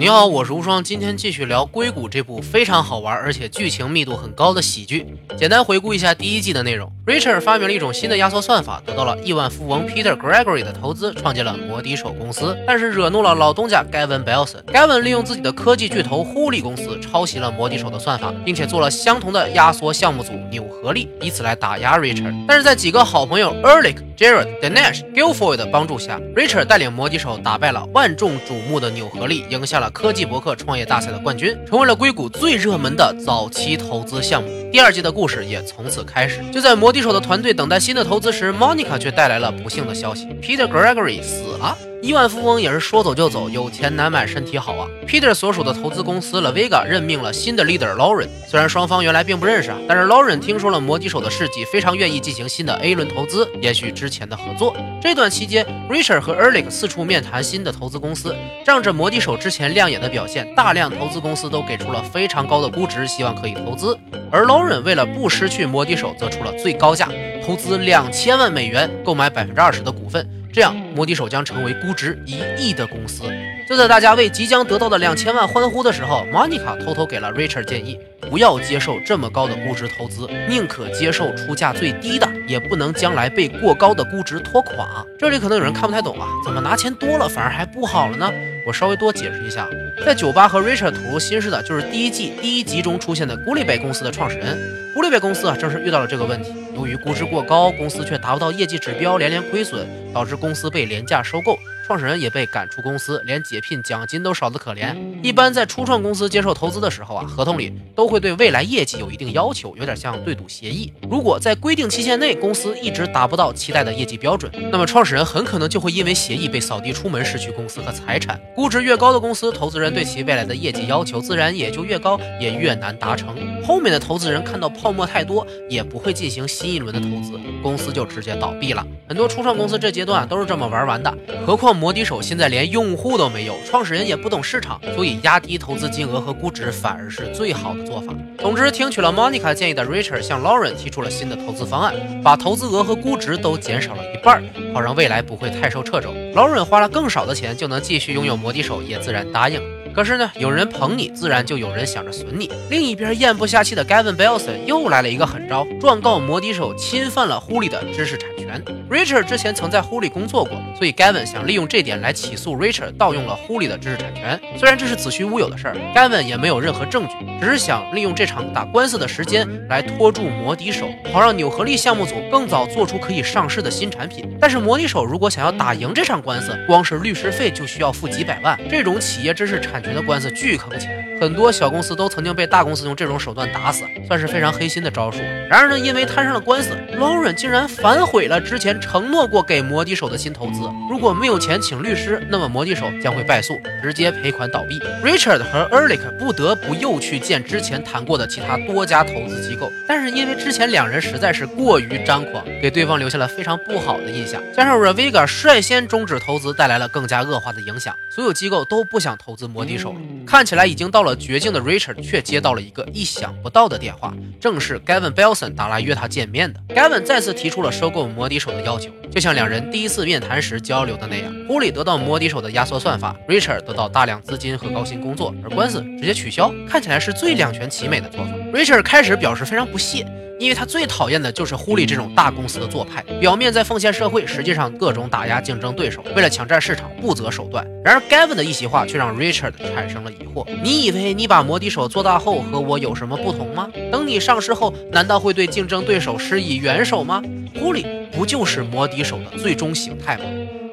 你好，我是无双，今天继续聊《硅谷》这部非常好玩而且剧情密度很高的喜剧。简单回顾一下第一季的内容：Richard 发明了一种新的压缩算法，得到了亿万富翁 Peter Gregory 的投资，创建了摩的手公司，但是惹怒了老东家 Gavin Belson。Gavin 利用自己的科技巨头呼利公司抄袭了摩的手的算法，并且做了相同的压缩项目组纽合力，以此来打压 Richard。但是在几个好朋友 Ehrlich、Jared、Dinesh、Guilfoyle 的帮助下，Richard 带领摩的手打败了万众瞩目的纽合力，赢下了科技博客创业大赛的冠军，成为了硅谷最热门的早期投资项目。第二季的故事也从此开始。就在摩的手的团队等待新的投资时，Monica 却带来了不幸的消息：Peter Gregory 死了。亿万富翁也是说走就走，有钱难买身体好啊。Peter 所属的投资公司 La Vega 任命了新的 leader Lauren。虽然双方原来并不认识啊，但是 Lauren 听说了摩的手的事迹，非常愿意进行新的 A 轮投资，延续之前的合作。这段期间，Richard 和 Erlich 四处面谈新的投资公司，仗着摩的手之前亮眼的表现，大量投资公司都给出了非常高的估值，希望可以投资。而 Lauren 为了不失去摩的手，则出了最高价，投资两千万美元购买百分之二十的股份。这样，摩的手将成为估值一亿的公司。就在大家为即将得到的两千万欢呼的时候，Monica 偷偷给了 Richard 建议：不要接受这么高的估值投资，宁可接受出价最低的，也不能将来被过高的估值拖垮。这里可能有人看不太懂啊，怎么拿钱多了反而还不好了呢？我稍微多解释一下，在酒吧和 Richard 吐露心事的就是第一季第一集中出现的 g u l l i b a y 公司的创始人。g u l l i b a y 公司啊，正是遇到了这个问题。由于估值过高，公司却达不到业绩指标，连连亏损，导致公司被廉价收购，创始人也被赶出公司，连解聘奖金都少得可怜。一般在初创公司接受投资的时候啊，合同里都会对未来业绩有一定要求，有点像对赌协议。如果在规定期限内公司一直达不到期待的业绩标准，那么创始人很可能就会因为协议被扫地出门，失去公司和财产。估值越高的公司，投资人对其未来的业绩要求自然也就越高，也越难达成。后面的投资人看到泡沫太多，也不会进行新一轮的投资。公司就直接倒闭了。很多初创公司这阶段都是这么玩完的。何况摩的手现在连用户都没有，创始人也不懂市场，所以压低投资金额和估值反而是最好的做法。总之，听取了 Monica 建议的 Richard 向 Lauren 提出了新的投资方案，把投资额和估值都减少了一半，好让未来不会太受掣肘。Lauren 花了更少的钱就能继续拥有摩的手，也自然答应。可是呢，有人捧你，自然就有人想着损你。另一边咽不下气的 Gavin Belson 又来了一个狠招，状告摩的手侵犯了呼利的知识产权。Richard 之前曾在呼利工作过，所以 Gavin 想利用这点来起诉 Richard 盗用了呼利的知识产权。虽然这是子虚乌有的事儿，Gavin 也没有任何证据，只是想利用这场打官司的时间来拖住摩的手，好让纽合力项目组更早做出可以上市的新产品。但是摩的手如果想要打赢这场官司，光是律师费就需要付几百万，这种企业知识产权的官司巨坑钱，很多小公司都曾经被大公司用这种手段打死，算是非常黑心的招数。然而呢，因为摊上了官司，Lauren 竟然反悔了之前承诺过给摩的手的新投资。如果没有钱请律师，那么摩的手将会败诉，直接赔款倒闭。Richard 和 Ehrlich 不得不又去见之前谈过的其他多家投资机构，但是因为之前两人实在是过于张狂，给对方留下了非常不好的印象，加上 Ravega 率先终止投资，带来了更加恶化的影响，所有机构都不想投资摩的手了。看起来已经到了绝境的 Richard 却接到了一个意想不到的电话，正是 Gavin Belson 打来约他见面的。Gavin 再次提出了收购摩的手的要求，就像两人第一次面谈时交流的那样。狐狸得到摩的手的压缩算法，Richard 得到大量资金和高薪工作，而官司直接取消，看起来是最两全其美的做法。Richard 开始表示非常不屑。因为他最讨厌的就是狐狸这种大公司的做派，表面在奉献社会，实际上各种打压竞争对手，为了抢占市场不择手段。然而 Gavin 的一席话却让 Richard 产生了疑惑：你以为你把摩的手做大后和我有什么不同吗？等你上市后，难道会对竞争对手施以援手吗？狐狸不就是摩的手的最终形态吗？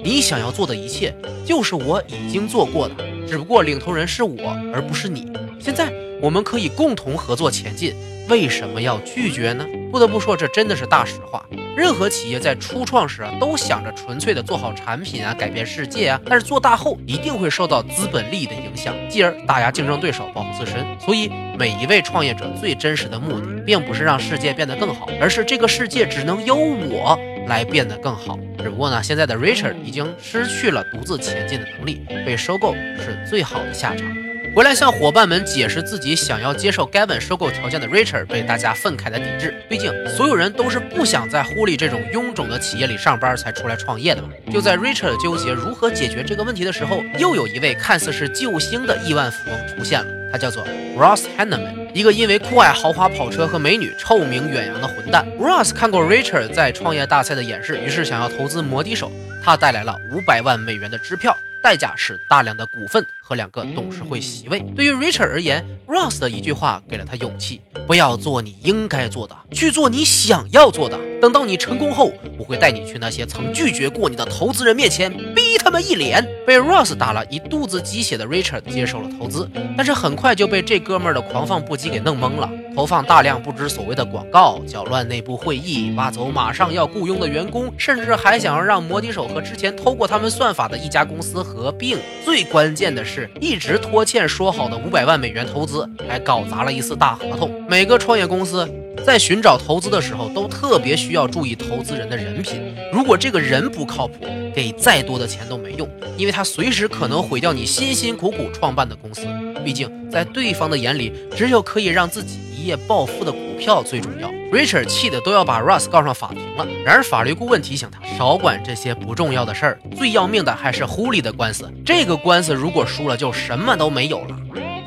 你想要做的一切，就是我已经做过的，只不过领头人是我，而不是你。现在我们可以共同合作前进。为什么要拒绝呢？不得不说，这真的是大实话。任何企业在初创时啊，都想着纯粹的做好产品啊，改变世界啊，但是做大后一定会受到资本利益的影响，继而打压竞争对手，保护自身。所以，每一位创业者最真实的目的，并不是让世界变得更好，而是这个世界只能由我来变得更好。只不过呢，现在的 Richard 已经失去了独自前进的能力，被收购是最好的下场。回来向伙伴们解释自己想要接受 Gavin 收购条件的 Richard 被大家愤慨的抵制。毕竟所有人都是不想在狐狸这种臃肿的企业里上班才出来创业的嘛。就在 Richard 纠结如何解决这个问题的时候，又有一位看似是救星的亿万富翁出现了，他叫做 Ross Hanneman，一个因为酷爱豪华跑车和美女臭名远扬的混蛋。Ross 看过 Richard 在创业大赛的演示，于是想要投资摩的手，他带来了五百万美元的支票。代价是大量的股份和两个董事会席位。对于 Richard 而言，Ross 的一句话给了他勇气：不要做你应该做的，去做你想要做的。等到你成功后，我会带你去那些曾拒绝过你的投资人面前，逼他们一脸。被 Ross 打了一肚子鸡血的 Richard 接受了投资，但是很快就被这哥们儿的狂放不羁给弄懵了。投放大量不知所谓的广告，搅乱内部会议，挖走马上要雇佣的员工，甚至还想要让摩的手和之前偷过他们算法的一家公司合并。最关键的是，一直拖欠说好的五百万美元投资，还搞砸了一次大合同。每个创业公司。在寻找投资的时候，都特别需要注意投资人的人品。如果这个人不靠谱，给再多的钱都没用，因为他随时可能毁掉你辛辛苦苦创办的公司。毕竟，在对方的眼里，只有可以让自己一夜暴富的股票最重要。Richard 气得都要把 Russ 告上法庭了。然而，法律顾问提醒他少管这些不重要的事儿，最要命的还是狐狸的官司。这个官司如果输了，就什么都没有了。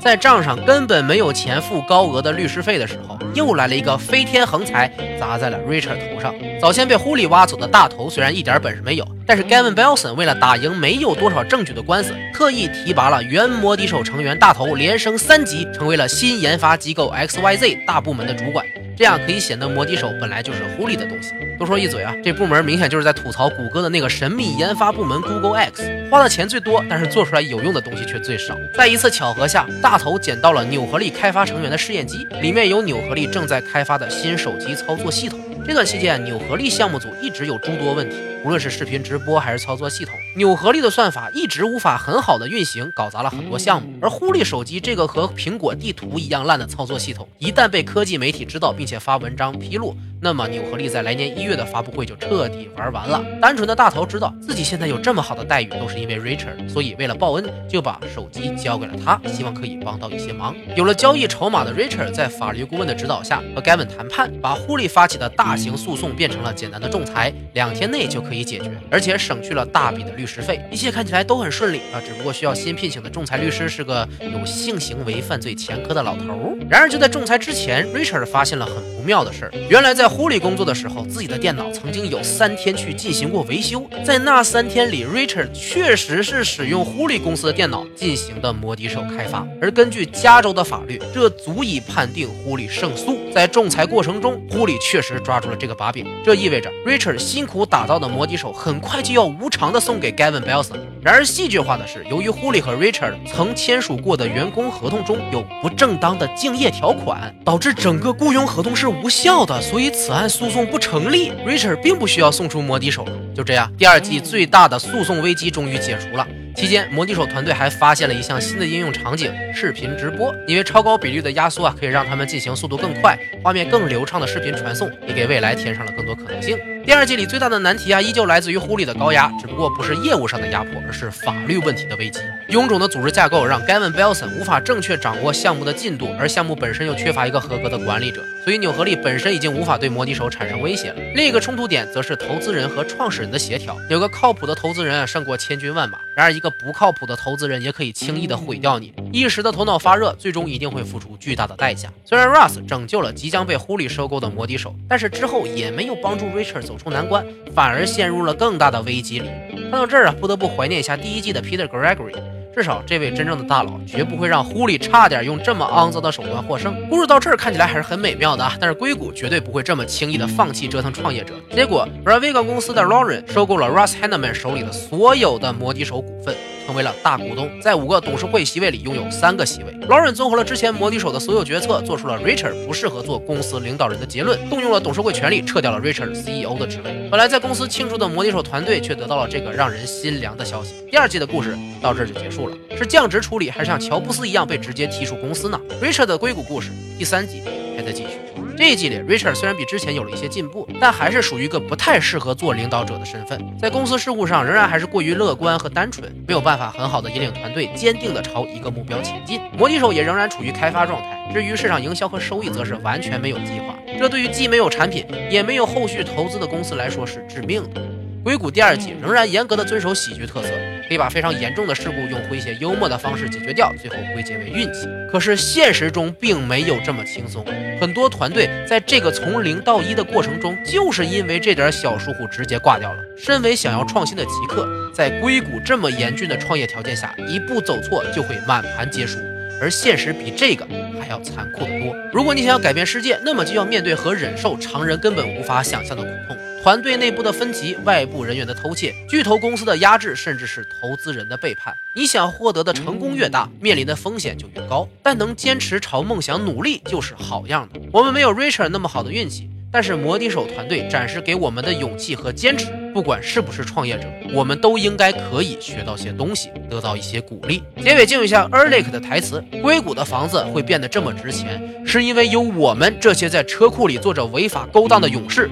在账上根本没有钱付高额的律师费的时候，又来了一个飞天横财砸在了 Richard 头上。早先被狐狸挖走的大头虽然一点本事没有，但是 Gavin Belson 为了打赢没有多少证据的官司，特意提拔了原摩的手成员大头，连升三级，成为了新研发机构 XYZ 大部门的主管。这样可以显得摩的手本来就是狐狸的东西。多说一嘴啊，这部门明显就是在吐槽谷歌的那个神秘研发部门 Google X，花的钱最多，但是做出来有用的东西却最少。在一次巧合下，大头捡到了纽合力开发成员的试验机，里面有纽合力正在开发的新手机操作系统。这段期间，纽合力项目组一直有诸多问题，无论是视频直播还是操作系统，纽合力的算法一直无法很好的运行，搞砸了很多项目。而狐狸手机这个和苹果地图一样烂的操作系统，一旦被科技媒体知道并且发文章披露，那么纽合力在来年一月的发布会就彻底玩完了。单纯的大头知道自己现在有这么好的待遇，都是因为 Richard，所以为了报恩，就把手机交给了他，希望可以帮到一些忙。有了交易筹码的 Richard，在法律顾问的指导下和 Gavin 谈判，把狐狸发起的大。型诉讼变成了简单的仲裁，两天内就可以解决，而且省去了大笔的律师费，一切看起来都很顺利啊！只不过需要新聘请的仲裁律师是个有性行为犯罪前科的老头。然而就在仲裁之前，Richard 发现了很不妙的事儿。原来在狐狸工作的时候，自己的电脑曾经有三天去进行过维修，在那三天里，Richard 确实是使用狐狸公司的电脑进行的摩的手开发。而根据加州的法律，这足以判定狐狸胜诉。在仲裁过程中，狐狸确实抓住。了这个把柄，这意味着 Richard 辛苦打造的摩的手很快就要无偿的送给 Gavin Belson。然而戏剧化的是，由于狐狸和 Richard 曾签署过的员工合同中有不正当的竞业条款，导致整个雇佣合同是无效的，所以此案诉讼不成立。Richard 并不需要送出摩的手。就这样，第二季最大的诉讼危机终于解除了。期间，摩的手团队还发现了一项新的应用场景——视频直播。因为超高比率的压缩啊，可以让他们进行速度更快、画面更流畅的视频传送，也给未来添上了更多可能性。第二季里最大的难题啊，依旧来自于狐狸的高压，只不过不是业务上的压迫，而是法律问题的危机。臃肿的组织架构让 Gavin Belson 无法正确掌握项目的进度，而项目本身又缺乏一个合格的管理者，所以纽合力本身已经无法对摩的手产生威胁了。另一个冲突点则是投资人和创始人的协调。有个靠谱的投资人，胜过千军万马；然而一个不靠谱的投资人也可以轻易的毁掉你。一时的头脑发热，最终一定会付出巨大的代价。虽然 Russ 拯救了即将被狐狸收购的摩的手，但是之后也没有帮助 Richard 走出难关。反而陷入了更大的危机里。看到这儿啊，不得不怀念一下第一季的 Peter Gregory。至少这位真正的大佬绝不会让狐狸差点用这么肮脏的手段获胜。故事到这儿看起来还是很美妙的啊，但是硅谷绝对不会这么轻易的放弃折腾创业者。结果 b r a v i g a 公司的 Lauren 收购了 Russ Hanneman 手里的所有的摩的手股份。成为了大股东，在五个董事会席位里拥有三个席位。劳伦综合了之前摩的手的所有决策，做出了 Richard 不适合做公司领导人的结论，动用了董事会权力，撤掉了 Richard CEO 的职位。本来在公司庆祝的摩的手团队，却得到了这个让人心凉的消息。第二季的故事到这儿就结束了，是降职处理，还是像乔布斯一样被直接踢出公司呢？Richard 的硅谷故事第三季还在继续。这一季里，Richard 虽然比之前有了一些进步，但还是属于一个不太适合做领导者的身份，在公司事务上仍然还是过于乐观和单纯，没有办法很好的引领团队，坚定的朝一个目标前进。魔笛手也仍然处于开发状态，至于市场营销和收益，则是完全没有计划。这对于既没有产品，也没有后续投资的公司来说是致命的。硅谷第二季仍然严格的遵守喜剧特色，可以把非常严重的事故用诙谐幽默的方式解决掉，最后归结为运气。可是现实中并没有这么轻松，很多团队在这个从零到一的过程中，就是因为这点小疏忽直接挂掉了。身为想要创新的极客，在硅谷这么严峻的创业条件下，一步走错就会满盘皆输，而现实比这个还要残酷得多。如果你想要改变世界，那么就要面对和忍受常人根本无法想象的苦痛。团队内部的分歧、外部人员的偷窃、巨头公司的压制，甚至是投资人的背叛。你想获得的成功越大，面临的风险就越高。但能坚持朝梦想努力就是好样的。我们没有 Richard 那么好的运气，但是摩笛手团队展示给我们的勇气和坚持，不管是不是创业者，我们都应该可以学到些东西，得到一些鼓励。结尾敬一下 e r l i c 的台词：硅谷的房子会变得这么值钱，是因为有我们这些在车库里做着违法勾当的勇士。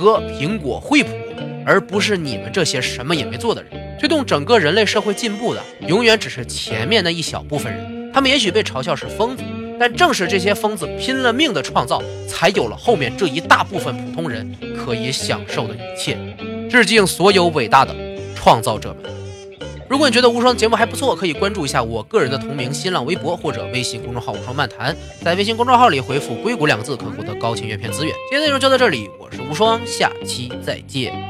歌，苹果、惠普，而不是你们这些什么也没做的人。推动整个人类社会进步的，永远只是前面那一小部分人。他们也许被嘲笑是疯子，但正是这些疯子拼了命的创造，才有了后面这一大部分普通人可以享受的一切。致敬所有伟大的创造者们。如果你觉得无双节目还不错，可以关注一下我个人的同名新浪微博或者微信公众号“无双漫谈”。在微信公众号里回复“硅谷”两个字，可获得高清阅片资源。今天内容就到这里，我是无双，下期再见。